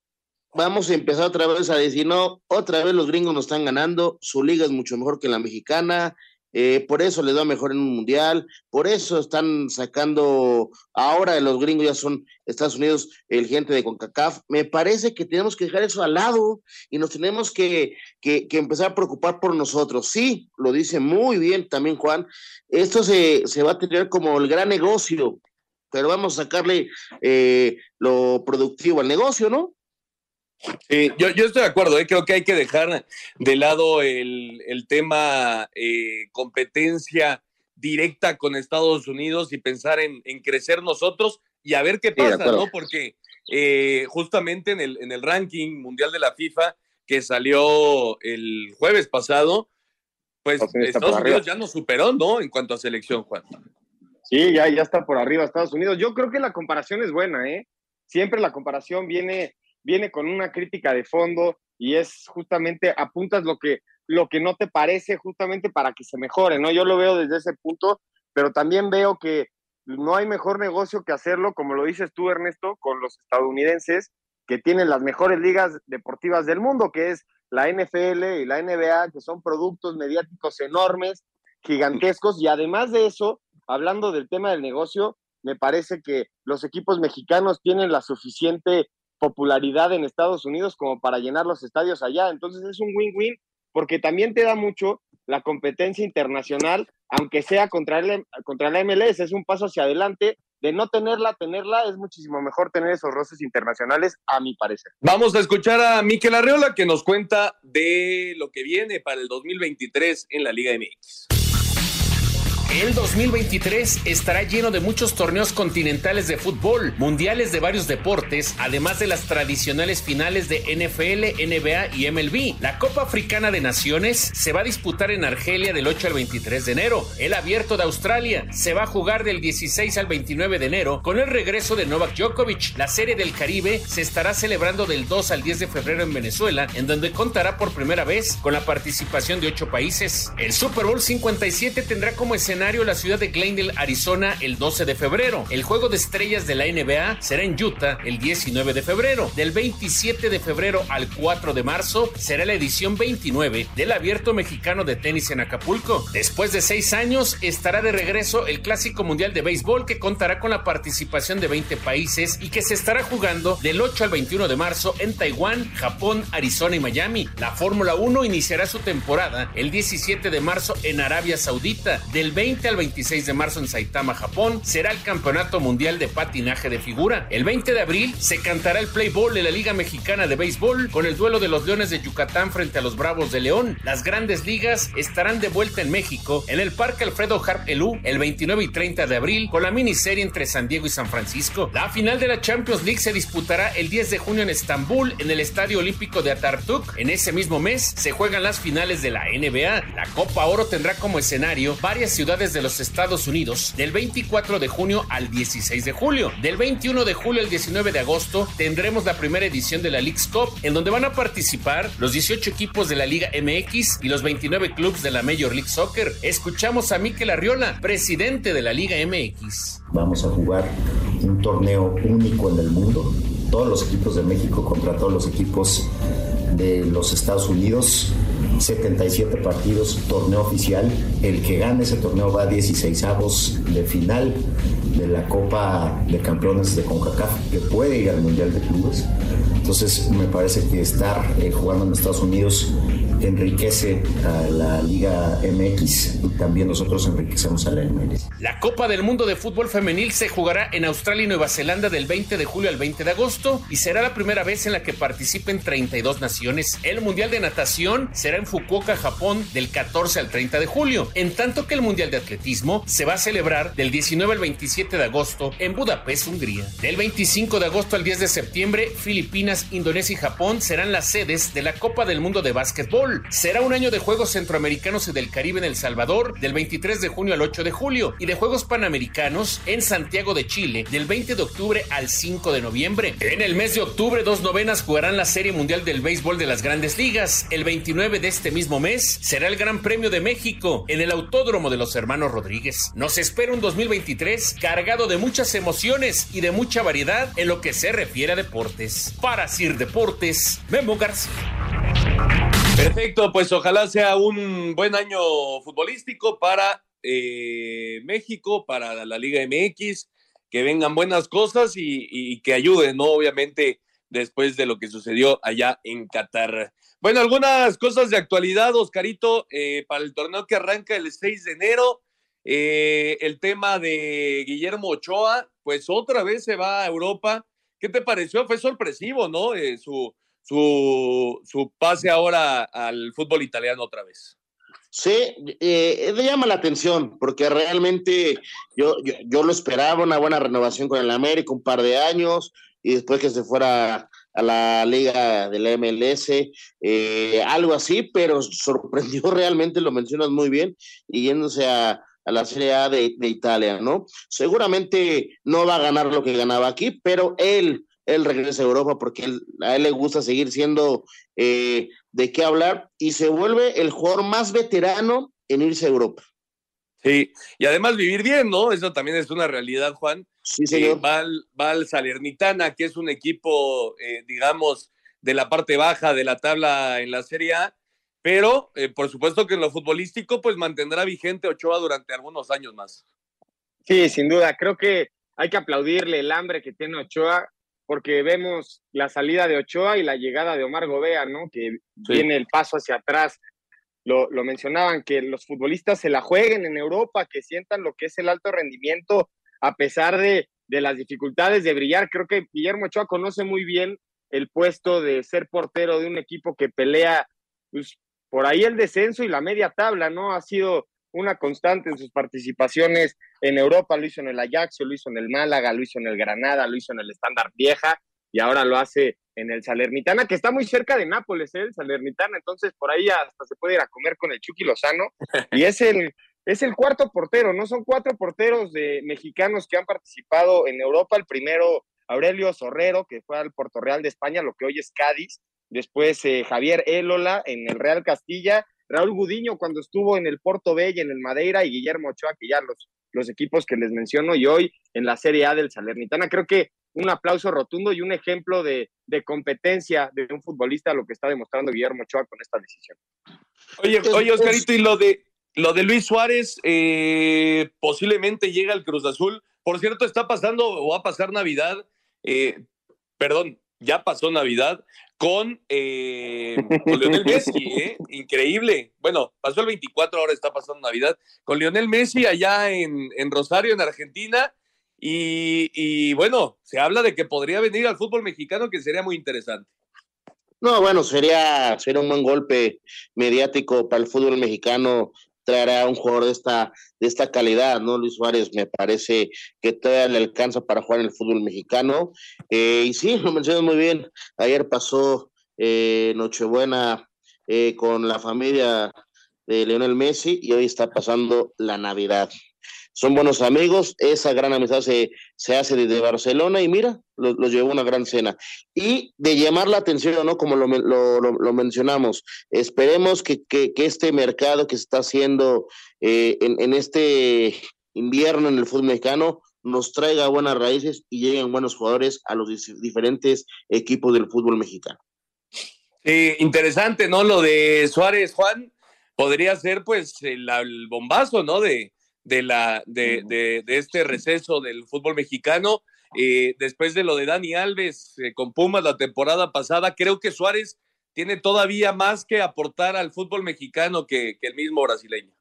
vamos a empezar otra vez a decir, no, otra vez los gringos nos están ganando, su liga es mucho mejor que la mexicana, eh, por eso les va mejor en un mundial, por eso están sacando, ahora los gringos ya son Estados Unidos, el gente de CONCACAF. Me parece que tenemos que dejar eso al lado y nos tenemos que, que, empezar a preocupar por nosotros. Sí, lo dice muy bien también Juan, esto se, se va a tener como el gran negocio pero vamos a sacarle eh, lo productivo al negocio, ¿no? Sí, yo, yo estoy de acuerdo, ¿eh? creo que hay que dejar de lado el, el tema eh, competencia directa con Estados Unidos y pensar en, en, crecer nosotros y a ver qué pasa, ¿no? Porque eh, justamente en el, en el ranking mundial de la FIFA que salió el jueves pasado, pues Estados Unidos ya nos superó, ¿no? En cuanto a selección, Juan. Sí, ya, ya está por arriba Estados Unidos. Yo creo que la comparación es buena, ¿eh? Siempre la comparación viene, viene con una crítica de fondo y es justamente apuntas lo que, lo que no te parece justamente para que se mejore, ¿no? Yo lo veo desde ese punto, pero también veo que no hay mejor negocio que hacerlo, como lo dices tú, Ernesto, con los estadounidenses que tienen las mejores ligas deportivas del mundo, que es la NFL y la NBA, que son productos mediáticos enormes, gigantescos, y además de eso, hablando del tema del negocio, me parece que los equipos mexicanos tienen la suficiente popularidad en Estados Unidos como para llenar los estadios allá. Entonces es un win-win porque también te da mucho la competencia internacional, aunque sea contra, el, contra la MLS, es un paso hacia adelante. De no tenerla, tenerla, es muchísimo mejor tener esos roces internacionales, a mi parecer. Vamos a escuchar a Miquel Arreola que nos cuenta de lo que viene para el 2023 en la Liga MX. El 2023 estará lleno de muchos torneos continentales de fútbol, mundiales de varios deportes, además de las tradicionales finales de NFL, NBA y MLB. La Copa Africana de Naciones se va a disputar en Argelia del 8 al 23 de enero. El Abierto de Australia se va a jugar del 16 al 29 de enero con el regreso de Novak Djokovic. La Serie del Caribe se estará celebrando del 2 al 10 de febrero en Venezuela, en donde contará por primera vez con la participación de ocho países. El Super Bowl 57 tendrá como escenario la ciudad de Glendale, Arizona, el 12 de febrero. El juego de estrellas de la NBA será en Utah el 19 de febrero. Del 27 de febrero al 4 de marzo será la edición 29 del Abierto Mexicano de Tenis en Acapulco. Después de seis años estará de regreso el Clásico Mundial de Béisbol que contará con la participación de 20 países y que se estará jugando del 8 al 21 de marzo en Taiwán, Japón, Arizona y Miami. La Fórmula 1 iniciará su temporada el 17 de marzo en Arabia Saudita. Del 20 20 al 26 de marzo en Saitama, Japón, será el Campeonato Mundial de Patinaje de Figura. El 20 de abril se cantará el Play Ball de la Liga Mexicana de Béisbol con el duelo de los Leones de Yucatán frente a los Bravos de León. Las grandes ligas estarán de vuelta en México en el Parque Alfredo Harp Elú el 29 y 30 de abril con la miniserie entre San Diego y San Francisco. La final de la Champions League se disputará el 10 de junio en Estambul en el Estadio Olímpico de Atartuk. En ese mismo mes se juegan las finales de la NBA. La Copa Oro tendrá como escenario varias ciudades de los Estados Unidos del 24 de junio al 16 de julio. Del 21 de julio al 19 de agosto tendremos la primera edición de la League's Cup en donde van a participar los 18 equipos de la Liga MX y los 29 clubes de la Major League Soccer. Escuchamos a Mikel Arriola, presidente de la Liga MX. Vamos a jugar un torneo único en el mundo. Todos los equipos de México contra todos los equipos de los Estados Unidos 77 partidos, torneo oficial. El que gane ese torneo va a 16 avos de final de la Copa de Campeones de CONCACAF, que puede ir al Mundial de Clubes. Entonces me parece que estar eh, jugando en Estados Unidos enriquece a la Liga MX y también nosotros enriquecemos a la MLS. La Copa del Mundo de Fútbol Femenil se jugará en Australia y Nueva Zelanda del 20 de julio al 20 de agosto y será la primera vez en la que participen 32 naciones. El Mundial de Natación será en Fukuoka, Japón, del 14 al 30 de julio, en tanto que el Mundial de Atletismo se va a celebrar del 19 al 27 de agosto en Budapest, Hungría. Del 25 de agosto al 10 de septiembre, Filipinas, Indonesia y Japón serán las sedes de la Copa del Mundo de Básquetbol Será un año de Juegos Centroamericanos y del Caribe en El Salvador del 23 de junio al 8 de julio y de Juegos Panamericanos en Santiago de Chile del 20 de octubre al 5 de noviembre. En el mes de octubre, dos novenas jugarán la Serie Mundial del Béisbol de las Grandes Ligas. El 29 de este mismo mes será el Gran Premio de México en el Autódromo de los Hermanos Rodríguez. Nos espera un 2023 cargado de muchas emociones y de mucha variedad en lo que se refiere a deportes. Para Sir Deportes, Memo García. Perfecto, pues ojalá sea un buen año futbolístico para eh, México, para la Liga MX, que vengan buenas cosas y, que ayuden, ¿no? Obviamente, después de lo que sucedió allá en Qatar. Bueno, algunas cosas de actualidad, Oscarito, eh, para el torneo que arranca el 6 de enero. Eh, el tema de Guillermo Ochoa, pues otra vez se va a Europa. ¿Qué te pareció? Fue sorpresivo, ¿no? Su, su, su pase ahora al fútbol italiano otra vez. Sí, eh, llama la atención, porque realmente yo, yo, yo, lo esperaba, una buena renovación con el América, un par de años, y después que se fuera a la liga de la MLS, eh, algo así, pero sorprendió [LAUGHS] realmente, lo mencionas muy bien, y yéndose a, a la Serie A de, de, Italia, ¿no? Seguramente no va a ganar lo que ganaba aquí, pero él, él regresa a Europa porque él, a él le gusta seguir siendo eh, de qué hablar y se vuelve el jugador más veterano en irse a Europa. Sí, y además vivir bien, ¿no? Eso también es una realidad, Juan. Sí, señor. Eh, va, al, va, al, Salernitana, que es un equipo, eh, digamos, de la parte baja de la tabla en la Serie A, pero eh, por supuesto que en lo futbolístico, pues mantendrá vigente Ochoa durante algunos años más. Sí, sin duda. Creo que hay que aplaudirle el hambre que tiene Ochoa, porque vemos la salida de Ochoa y la llegada de Omar Gobea, ¿no? Que sí. viene el paso hacia atrás. Lo, lo, mencionaban, que los futbolistas se la jueguen en Europa, que sientan lo que es el alto rendimiento a pesar de, de las dificultades de brillar. Creo que Guillermo Ochoa conoce muy bien el puesto de ser portero de un equipo que pelea pues, por ahí el descenso y la media tabla, ¿no? Ha sido una constante en sus participaciones en Europa, lo hizo en el Ajax, lo hizo en el Málaga, lo hizo en el Granada, lo hizo en el Standard Vieja y ahora lo hace en el Salernitana, que está muy cerca de Nápoles, ¿eh? el Salernitana, entonces por ahí hasta se puede ir a comer con el Chucky Lozano y es el, es el cuarto portero, ¿no? Son cuatro porteros de mexicanos que han participado en Europa, el primero Aurelio Sorrero, que fue al Puerto Real de España, lo que hoy es Cádiz, después eh, Javier Élola en el Real Castilla, Raúl Gudiño cuando estuvo en el Porto Bell, en el Madeira, y Guillermo Ochoa, que ya los, los equipos que les menciono, y hoy en la Serie A del Salernitana. Creo que un aplauso rotundo y un ejemplo de, de competencia de un futbolista, lo que está demostrando Guillermo Ochoa con esta decisión. Oye, oye Oscarito, y lo de, lo de Luis Suárez, eh, posiblemente llega al Cruz Azul. Por cierto, está pasando o va a pasar Navidad, eh, perdón, ya pasó Navidad con, eh, con Lionel Messi, ¿eh? increíble. Bueno, pasó el 24, ahora está pasando Navidad con Lionel Messi allá en, en Rosario, en Argentina. Y, y, bueno, se habla de que podría venir al fútbol mexicano, que sería muy interesante. No, bueno, sería, sería un buen golpe mediático para el fútbol mexicano traer a un jugador de esta, de esta calidad, ¿no? Luis Suárez me parece que todavía le alcanza para jugar en el fútbol mexicano. Eh, y sí, lo mencionas muy bien. Ayer pasó eh, Nochebuena eh, con la familia de Lionel Messi y hoy está pasando la Navidad. Son buenos amigos, esa gran amistad se, se hace desde Barcelona y mira, los lo llevó una gran cena. Y de llamar la atención, ¿no? Como lo, lo, lo mencionamos, esperemos que, que, este mercado que se está haciendo eh, en, en, este invierno en el fútbol mexicano nos traiga buenas raíces y lleguen buenos jugadores a los diferentes equipos del fútbol mexicano. Interesante, ¿no? Lo de Suárez, Juan, podría ser pues el, el bombazo, ¿no? De, de, la, de, de, de, este receso del fútbol mexicano. Eh, después de lo de Dani Alves eh, con Pumas la temporada pasada, creo que Suárez tiene todavía más que aportar al fútbol mexicano que, que el mismo brasileño.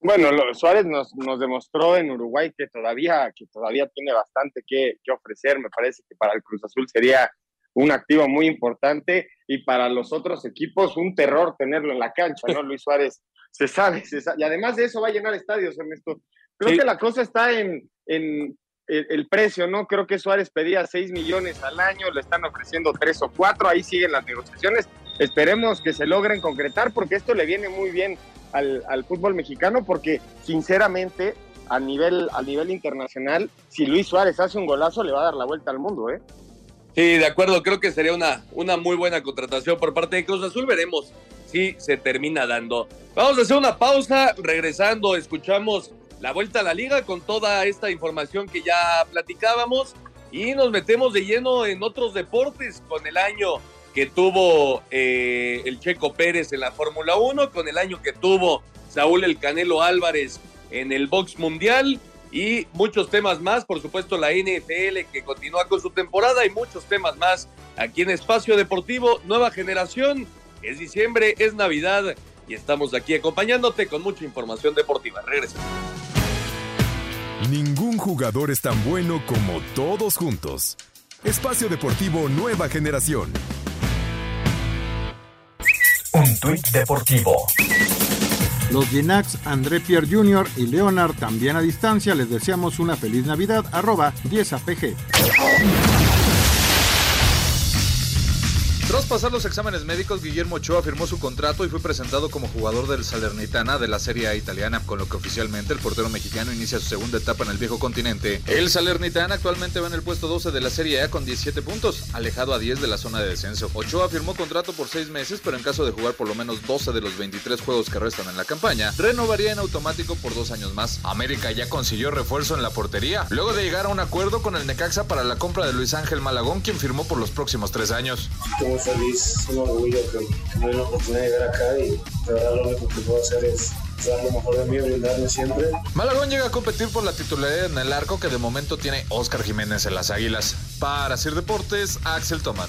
Bueno, lo, Suárez nos, nos, demostró en Uruguay que todavía, que todavía tiene bastante que, que ofrecer. Me parece que para el Cruz Azul sería un activo muy importante y para los otros equipos un terror tenerlo en la cancha, ¿no? [LAUGHS] Luis Suárez se sabe, se sabe, y además de eso va a llenar estadios, Ernesto. Creo sí. que la cosa está en, en el, el, precio, ¿no? Creo que Suárez pedía 6 millones al año, le están ofreciendo 3 o 4, ahí siguen las negociaciones. Esperemos que se logren concretar porque esto le viene muy bien al, al fútbol mexicano porque sinceramente a nivel, a nivel internacional, si Luis Suárez hace un golazo le va a dar la vuelta al mundo, ¿eh? Sí, de acuerdo, creo que sería una, una muy buena contratación por parte de Cruz Azul, veremos si se termina dando. Vamos a hacer una pausa, regresando, escuchamos la vuelta a la liga con toda esta información que ya platicábamos y nos metemos de lleno en otros deportes con el año que tuvo eh, el Checo Pérez en la Fórmula 1, con el año que tuvo Saúl El Canelo Álvarez en el box mundial y muchos temas más, por supuesto la NFL que continúa con su temporada y muchos temas más aquí en Espacio Deportivo Nueva Generación. Es diciembre, es Navidad y estamos aquí acompañándote con mucha información deportiva. Regresamos. Ningún jugador es tan bueno como todos juntos. Espacio Deportivo Nueva Generación. Un tuit deportivo. Los Ginax, André Pierre Jr. y Leonard también a distancia les deseamos una feliz Navidad, arroba 10apg. Tras pasar los exámenes médicos, Guillermo Ochoa firmó su contrato y fue presentado como jugador del Salernitana de la Serie A italiana, con lo que oficialmente el portero mexicano inicia su segunda etapa en el viejo continente. El Salernitana actualmente va en el puesto 12 de la Serie A con 17 puntos, alejado a 10 de la zona de descenso. Ochoa firmó contrato por 6 meses, pero en caso de jugar por lo menos 12 de los 23 juegos que restan en la campaña, renovaría en automático por dos años más. América ya consiguió refuerzo en la portería, luego de llegar a un acuerdo con el Necaxa para la compra de Luis Ángel Malagón, quien firmó por los próximos tres años feliz, un orgullo que, me den la oportunidad de llegar acá y de verdad lo único que puedo hacer es dar lo mejor de mí, brindarme siempre. Malagón llega a competir por la titularidad en el arco que de momento tiene Oscar Jiménez en las Águilas. Para Sir Deportes, Axel Tomán.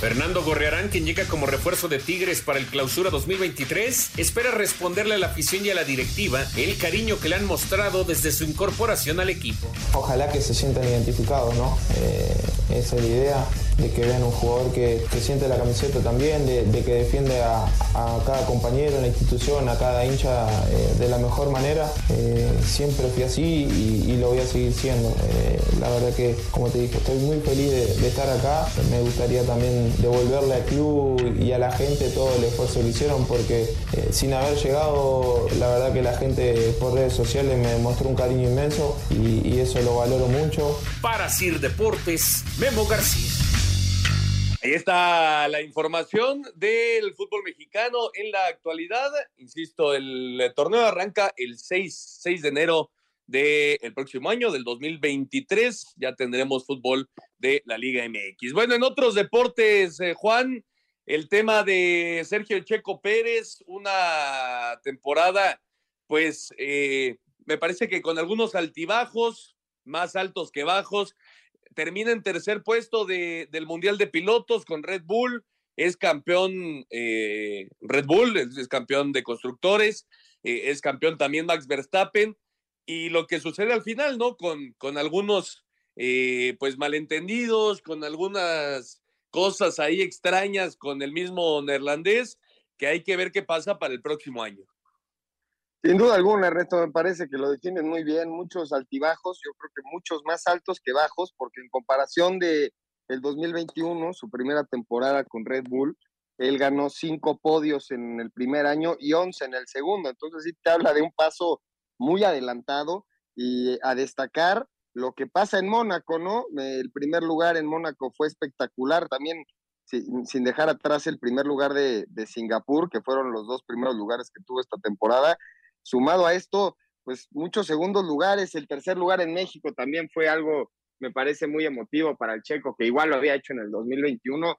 Fernando Gorriarán, quien llega como refuerzo de Tigres para el clausura 2023, espera responderle a la afición y a la directiva el cariño que le han mostrado desde su incorporación al equipo. Ojalá que se sientan identificados, ¿no? Eh, esa es la idea de que vean un jugador que, que siente la camiseta también, de, que defiende a, cada compañero en la institución, a cada hincha eh, de la mejor manera. Eh, siempre fui así y, lo voy a seguir siendo. Eh, la verdad que, como te dije, estoy muy feliz de, estar acá. Me gustaría también devolverle al club y a la gente todo el esfuerzo que hicieron porque sin haber llegado, la verdad que la gente por redes sociales me mostró un cariño inmenso y, y eso lo valoro mucho. Para Sir Deportes, Memo García. Ahí está la información del fútbol mexicano en la actualidad. Insisto, el torneo arranca el 6, 6 de enero del próximo año, del 2023. Ya tendremos fútbol de la Liga MX. Bueno, en otros deportes, eh, Juan, el tema de Sergio Checo Pérez, una temporada, pues eh, me parece que con algunos altibajos, más altos que bajos termina en tercer puesto de, del Mundial de Pilotos con Red Bull, es campeón eh, Red Bull, es, campeón de constructores, eh, es campeón también Max Verstappen, y lo que sucede al final, ¿no? Con, con algunos, eh, pues, malentendidos, con algunas cosas ahí extrañas con el mismo neerlandés, que hay que ver qué pasa para el próximo año. Sin duda alguna, Ernesto, me parece que lo definen muy bien, muchos altibajos, yo creo que muchos más altos que bajos, porque en comparación de el 2021, su primera temporada con Red Bull, él ganó cinco podios en el primer año y once en el segundo, entonces sí te habla de un paso muy adelantado y a destacar lo que pasa en Mónaco, ¿no? El primer lugar en Mónaco fue espectacular, también sin, sin dejar atrás el primer lugar de Singapur, que fueron los dos primeros lugares que tuvo esta temporada, Sumado a esto, pues muchos segundos lugares, el tercer lugar en México también fue algo, me parece muy emotivo para el checo, que igual lo había hecho en el 2021,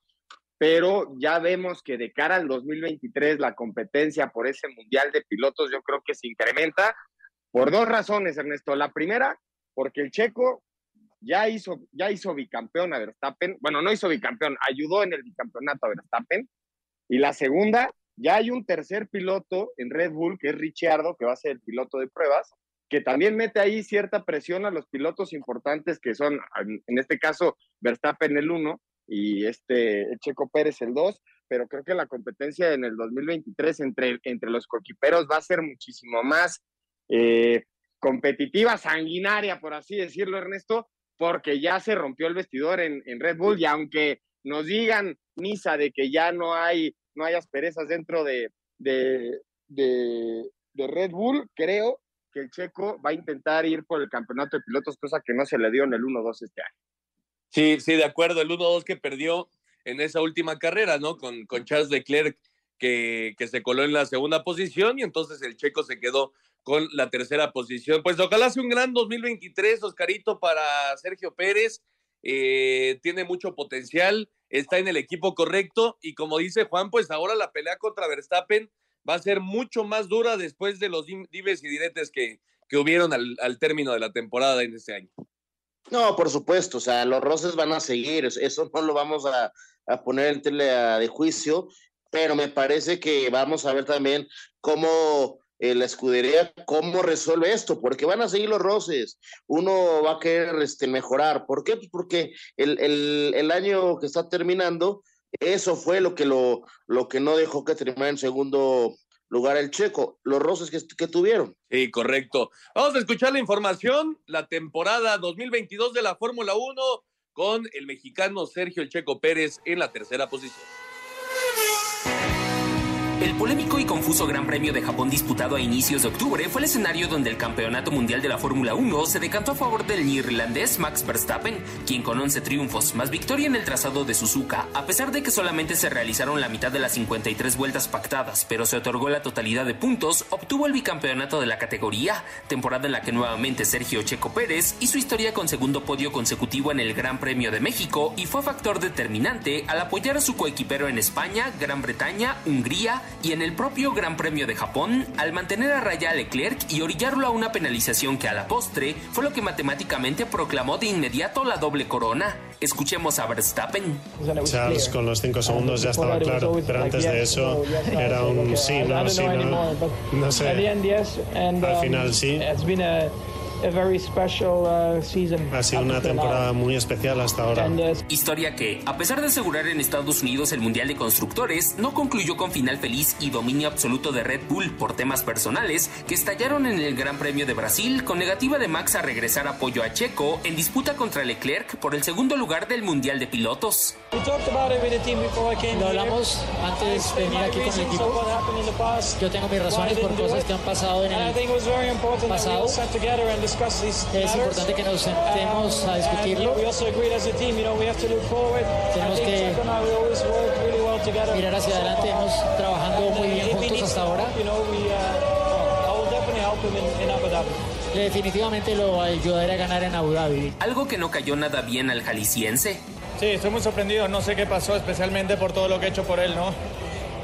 pero ya vemos que de cara al 2023 la competencia por ese mundial de pilotos yo creo que se incrementa por dos razones, Ernesto. La primera, porque el checo ya hizo, ya hizo bicampeón a Verstappen, bueno, no hizo bicampeón, ayudó en el bicampeonato a Verstappen, y la segunda, ya hay un tercer piloto en Red Bull, que es Ricciardo, que va a ser el piloto de pruebas, que también mete ahí cierta presión a los pilotos importantes, que son, en este caso, Verstappen el 1 y este Checo Pérez el 2, pero creo que la competencia en el 2023 entre, entre los coquiperos va a ser muchísimo más eh, competitiva, sanguinaria, por así decirlo, Ernesto, porque ya se rompió el vestidor en, en Red Bull y aunque nos digan, Misa, de que ya no hay no hay asperezas dentro de, de, de, Red Bull, creo que el checo va a intentar ir por el campeonato de pilotos, cosa que no se le dio en el 1-2 este año. Sí, sí, de acuerdo, el 1-2 que perdió en esa última carrera, ¿no? Con, con Charles Leclerc, que, que se coló en la segunda posición y entonces el checo se quedó con la tercera posición. Pues ojalá sea un gran 2023, Oscarito, para Sergio Pérez. Eh, tiene mucho potencial, está en el equipo correcto y como dice Juan, pues ahora la pelea contra Verstappen va a ser mucho más dura después de los dives y diretes que, que hubieron al, al, término de la temporada en este año. No, por supuesto, o sea, los roces van a seguir, eso no lo vamos a, a poner en tele de juicio, pero me parece que vamos a ver también cómo eh, la escudería cómo resuelve esto, porque van a seguir los roces, uno va a querer este, mejorar. ¿Por qué? Pues porque el, el, el año que está terminando, eso fue lo que, lo, lo que no dejó que terminara en segundo lugar el checo, los roces que, que, tuvieron. Sí, correcto. Vamos a escuchar la información, la temporada 2022 de la Fórmula 1 con el mexicano Sergio El Checo Pérez en la tercera posición. El polémico y confuso Gran Premio de Japón disputado a inicios de octubre fue el escenario donde el Campeonato Mundial de la Fórmula 1 se decantó a favor del neerlandés Max Verstappen, quien con 11 triunfos más victoria en el trazado de Suzuka, a pesar de que solamente se realizaron la mitad de las 53 vueltas pactadas, pero se otorgó la totalidad de puntos, obtuvo el bicampeonato de la categoría, temporada en la que nuevamente Sergio Checo Pérez hizo historia con segundo podio consecutivo en el Gran Premio de México y fue factor determinante al apoyar a su coequipero en España, Gran Bretaña, Hungría, y en el propio Gran Premio de Japón, al mantener a raya a Leclerc y orillarlo a una penalización que a la postre fue lo que matemáticamente proclamó de inmediato la doble corona. Escuchemos a Verstappen. Charles con los cinco segundos ya estaba claro, pero antes de eso era un sí, no, sí, no. No sé. Al final sí. Ha sido una temporada muy especial hasta ahora. Historia que, a pesar de asegurar en Estados Unidos el Mundial de Constructores, no concluyó con final feliz y dominio absoluto de Red Bull por temas personales que estallaron en el Gran Premio de Brasil con negativa de Max a regresar apoyo a Checo en disputa contra Leclerc por el segundo lugar del Mundial de Pilotos. Lo hablamos antes de venir aquí con el equipo. Yo tengo mis razones por cosas que han pasado en el pasado. Es importante que nos sentemos a discutirlo. Tenemos que mirar hacia adelante. Hemos trabajando muy bien juntos hasta ahora. Definitivamente lo ayudaré a ganar en Abu Dhabi. Algo que no cayó nada bien al jalisciense. Sí, estoy muy sorprendido. No sé qué pasó, especialmente por todo lo que he hecho por él, ¿no?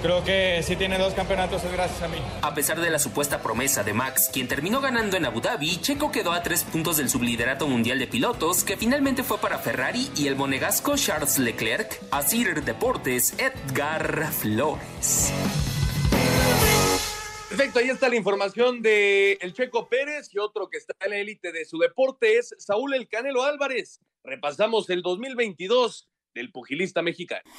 Creo que si tiene dos campeonatos es gracias a mí. A pesar de la supuesta promesa de Max, quien terminó ganando en Abu Dhabi, Checo quedó a tres puntos del subliderato mundial de pilotos, que finalmente fue para Ferrari y el monegasco Charles Leclerc. Asir Deportes, Edgar Flores. Perfecto, ahí está la información de el Checo Pérez y otro que está en la élite de su deporte es Saúl El Canelo Álvarez. Repasamos el 2022 del pugilista mexicano.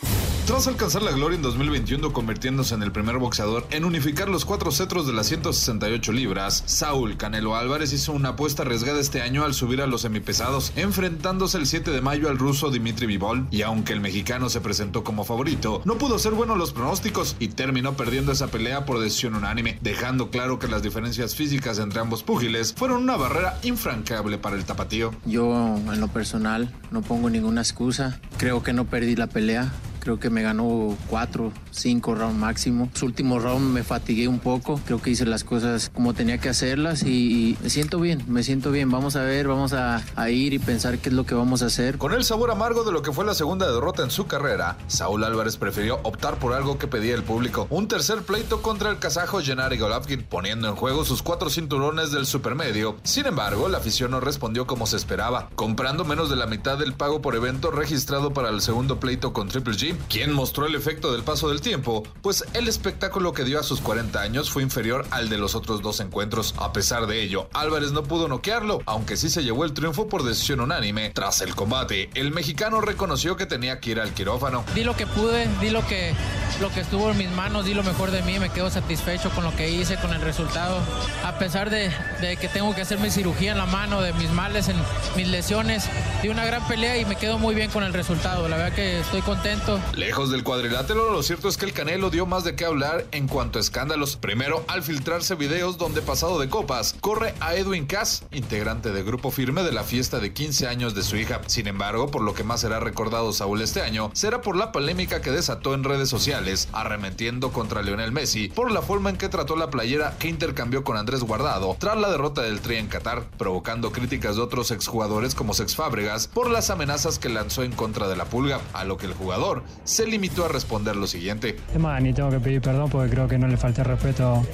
Tras alcanzar la gloria en 2021 convirtiéndose en el primer boxeador en unificar los cuatro cetros de las 168 libras, Saúl Canelo Álvarez hizo una apuesta arriesgada este año al subir a los semipesados, enfrentándose el 7 de mayo al ruso Dimitri Vivol, y aunque el mexicano se presentó como favorito, no pudo ser bueno los pronósticos y terminó perdiendo esa pelea por decisión unánime, dejando claro que las diferencias físicas entre ambos púgiles fueron una barrera infranqueable para el tapatío. Yo en lo personal no pongo ninguna excusa, creo que no perdí la pelea, Creo que me ganó cuatro, cinco rounds máximo. Su último round me fatigué un poco. Creo que hice las cosas como tenía que hacerlas y, me siento bien, me siento bien. Vamos a ver, vamos a, a, ir y pensar qué es lo que vamos a hacer. Con el sabor amargo de lo que fue la segunda derrota en su carrera, Saúl Álvarez prefirió optar por algo que pedía el público. Un tercer pleito contra el kazajo Gennady Golovkin, poniendo en juego sus cuatro cinturones del supermedio. Sin embargo, la afición no respondió como se esperaba, comprando menos de la mitad del pago por evento registrado para el segundo pleito con Triple G quien mostró el efecto del paso del tiempo, pues el espectáculo que dio a sus 40 años fue inferior al de los otros dos encuentros. A pesar de ello, Álvarez no pudo noquearlo, aunque sí se llevó el triunfo por decisión unánime. Tras el combate, el mexicano reconoció que tenía que ir al quirófano. Di lo que pude, di lo que, lo que estuvo en mis manos, di lo mejor de mí, me quedo satisfecho con lo que hice, con el resultado. A pesar de, de que tengo que hacer mi cirugía en la mano, de mis males, en mis lesiones, di una gran pelea y me quedo muy bien con el resultado. La verdad que estoy contento. Lejos del cuadrilátero, lo cierto es que el Canelo dio más de qué hablar en cuanto a escándalos. Primero, al filtrarse videos donde pasado de copas, corre a Edwin Cass, integrante de grupo firme de la fiesta de 15 años de su hija. Sin embargo, por lo que más será recordado Saúl este año, será por la polémica que desató en redes sociales, arremetiendo contra Lionel Messi por la forma en que trató la playera que intercambió con Andrés Guardado tras la derrota del Tri en Qatar, provocando críticas de otros exjugadores como Sex Fábregas por las amenazas que lanzó en contra de la pulga, a lo que el jugador se limitó a responder lo siguiente. Es más, ni tengo que pedir perdón porque creo que no le falté respeto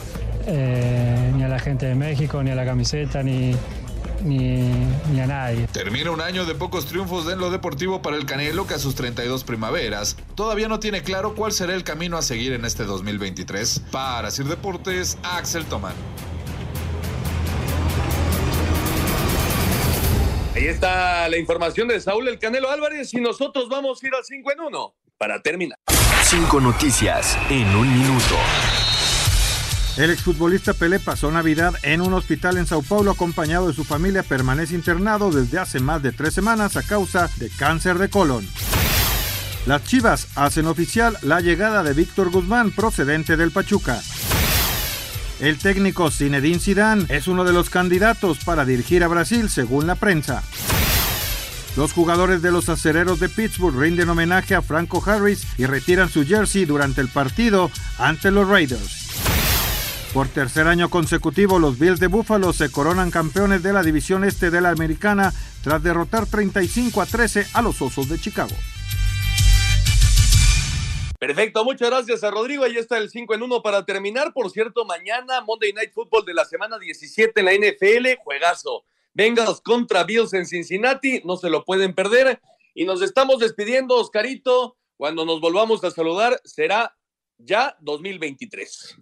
eh, ni a la gente de México, ni a la camiseta, ni, ni, a nadie. Termina un año de pocos triunfos en lo deportivo para el Canelo que a sus 32 primaveras todavía no tiene claro cuál será el camino a seguir en este 2023. Para Sir Deportes, Axel Tomán. Ahí está la información de Saúl El Canelo Álvarez y nosotros vamos a ir al 5 en 1 para terminar. Cinco noticias en un minuto. El exfutbolista Pelé pasó Navidad en un hospital en Sao Paulo acompañado de su familia. Permanece internado desde hace más de tres semanas a causa de cáncer de colon. Las Chivas hacen oficial la llegada de Víctor Guzmán procedente del Pachuca. El técnico Zinedine Zidane es uno de los candidatos para dirigir a Brasil según la prensa. Los jugadores de los acereros de Pittsburgh rinden homenaje a Franco Harris y retiran su jersey durante el partido ante los Raiders. Por tercer año consecutivo, los Bills de Buffalo se coronan campeones de la división este de la americana tras derrotar 35 a 13 a los Osos de Chicago. Perfecto, muchas gracias a Rodrigo. Ahí está el 5 en 1 para terminar. Por cierto, mañana Monday Night Football de la semana 17 en la NFL, juegazo. Bengals contra Bills en Cincinnati, no se lo pueden perder. Y nos estamos despidiendo, Oscarito. Cuando nos volvamos a saludar será ya 2023.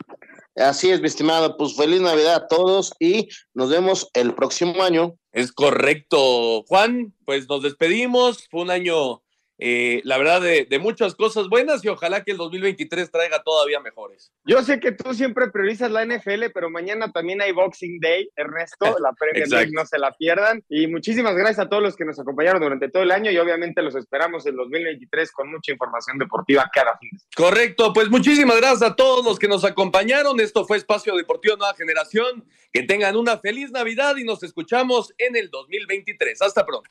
Así es, mi estimado. Pues feliz Navidad a todos y nos vemos el próximo año. Es correcto, Juan. Pues nos despedimos. Fue un año eh, la verdad, de, muchas cosas buenas y ojalá que el 2023 traiga todavía mejores. Yo sé que tú siempre priorizas la NFL, pero mañana también hay Boxing Day, Ernesto, [LAUGHS] la Premier League, no se la pierdan. Y muchísimas gracias a todos los que nos acompañaron durante todo el año y obviamente los esperamos en 2023 con mucha información deportiva cada fin. Correcto, pues muchísimas gracias a todos los que nos acompañaron. Esto fue Espacio Deportivo Nueva Generación. Que tengan una feliz Navidad y nos escuchamos en el 2023. Hasta pronto.